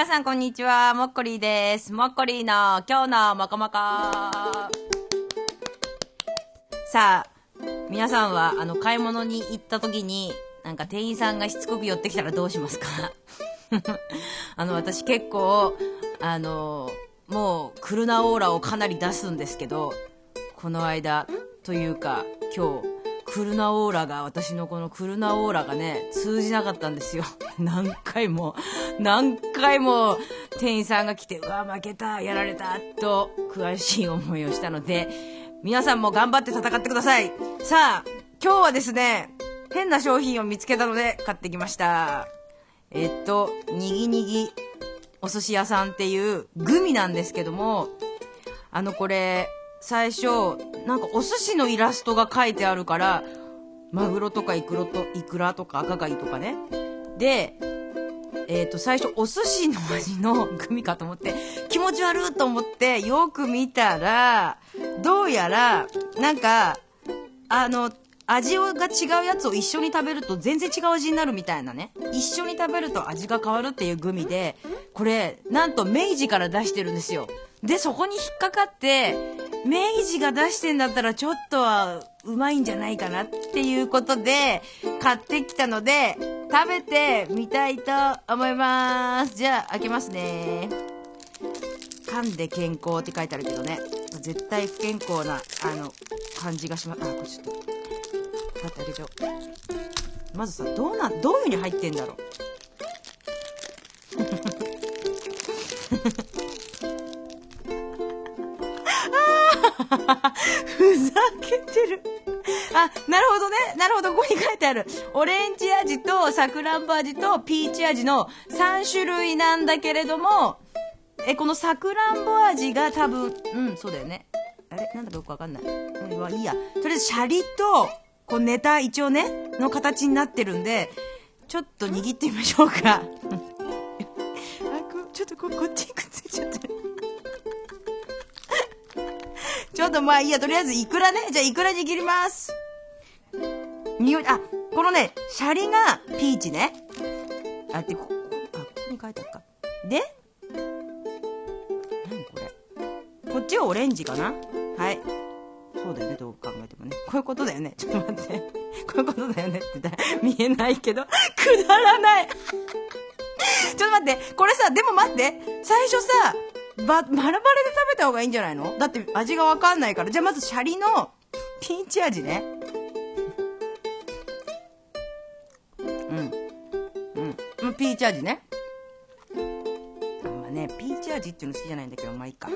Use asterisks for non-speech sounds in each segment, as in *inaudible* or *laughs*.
皆さんこんにちは、もっこりーです。もっこりーの今日のもこもこ。さあ、皆さんは、あの、買い物に行った時に、なんか店員さんがしつこく寄ってきたらどうしますか？*laughs* あの、私結構、あの、もう、クルナオーラをかなり出すんですけど、この間、というか、今日、クルナオーラが、私のこのクルナオーラがね、通じなかったんですよ。*laughs* 何回も、何回も店員さんが来て、うわ、負けた、やられた、と悔しい思いをしたので、皆さんも頑張って戦ってください。さあ、今日はですね、変な商品を見つけたので買ってきました。えっと、にぎにぎお寿司屋さんっていうグミなんですけども、あのこれ、最初、なんかお寿司のイラストが書いてあるから、マグロとかイクロと、イクラとか赤貝とかね。で、えっ、と、最初お寿司の味のグミかと思って、気持ち悪いと思ってよく見たら、どうやら、なんか、あの、味が違うやつを一緒に食べると全然違う味になるみたいなね。一緒に食べると味が変わるっていうグミで、これ、なんと明治から出してるんですよ。で、そこに引っかかって、明治が出してんだったらちょっとはうまいんじゃないかなっていうことで、買ってきたので、食べてみたいと思います。じゃあ、開けますね。噛んで健康って書いてあるけどね。絶対不健康な、あの、感じがします。あ、これちょっと。待ってあげちゃおう。まずさ、どうな、どういう風に入ってんだろう。*laughs* ふざけてる。あ、なるほどね。なるほど。ここに書いてある。オレンジ味とさくらんぼ味とピーチ味の3種類なんだけれども、え、このさくらんぼ味が多分、うん、そうだよね。あれ？なんだかよくわかんない。うん、いいや。とりあえず、シャリと、こうネタ一応ね、の形になってるんで、ちょっと握ってみましょうか。*laughs* あ、こちょっとここっちにくっついちゃってる。ちょっとまあいいや、とりあえずイクラね。じゃあイクラ握ります。匂い、あ、このね、シャリがピーチね。あ、で、こ、こあ、ここに書いてあるか。で、何これ。こっちはオレンジかなはい。そうだよね、どう考えてもね。こういうことだよね。ちょっと待って。こういうことだよねって言ったら見えないけど、くだらない。ちょっと待って。これさ、でも待って。最初さ、ば、バラバラで食べた方がいいんじゃないの？だって味がわかんないから。じゃあまずシャリのピーチ味ね。うん。うん。ピーチ味ね。あんまね、ピーチ味っていうの好きじゃないんだけど、まあいいか。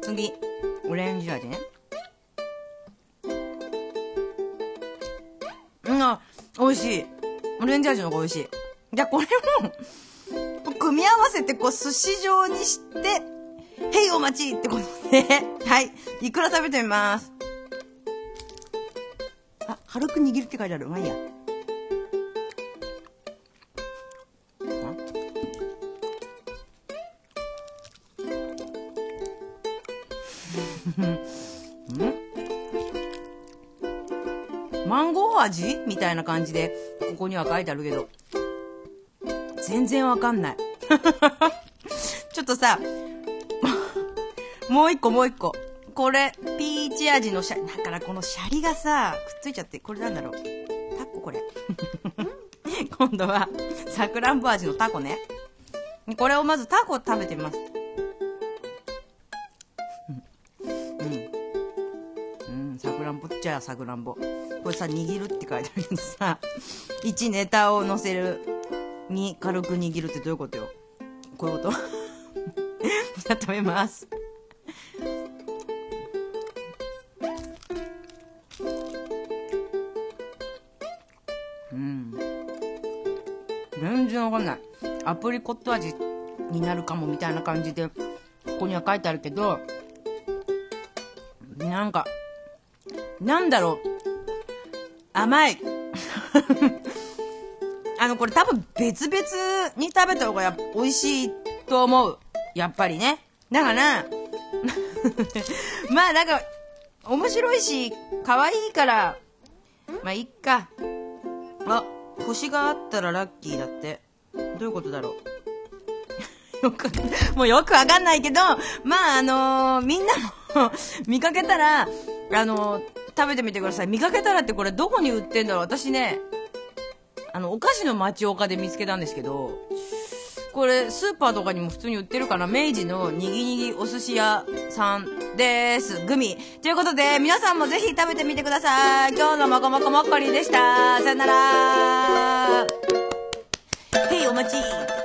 次、オレンジ味ね。うん、あ、美味しい。オレンジ味の方が美味しい。じゃあこれも、組み合わせてこう寿司状にして、へいお待ちってことで、*laughs* はい。いくら食べてみます。あ、軽く握るって書いてある。まあいいや。*laughs* マンゴー味みたいな感じで、ここには書いてあるけど。全然わかんない。*laughs* ちょっとさ、もう一個もう一個。これ、ピーチ味のシャリ、だからこのシャリがさ、くっついちゃって、これなんだろう。タコこれ。*laughs* 今度は、さくらんぼ味のタコね。これをまずタコ食べてみます。うん。うん、さくらんぼっちゃさくらんぼ。これさ、握るって書いてあるけどさ、1ネタを乗せるに軽く握るってどういうことよこういうことじゃあ食べます。うん。全然わかんない。アプリコット味になるかもみたいな感じで、ここには書いてあるけど、なんか、なんだろう。甘い。*laughs* あの、これ多分別々に食べた方がや美味しいと思う。やっぱりね。だから、*laughs* まあなんか、面白いし、可愛いから、まあいっか。あ、星があったらラッキーだって。どういうことだろう。*laughs* よく、もうよくわかんないけど、まあ、あのーみんなも *laughs* 見かけたら、あのー食べてみてください。見かけたらってこれどこに売ってんだろう私ね、あの、お菓子の町岡で見つけたんですけど、これ、スーパーとかにも普通に売ってるかな明治のにぎにぎお寿司屋さんです。グミ。ということで、皆さんもぜひ食べてみてください。今日のもこもこもっこりでした。さよなら。へい、お待ち。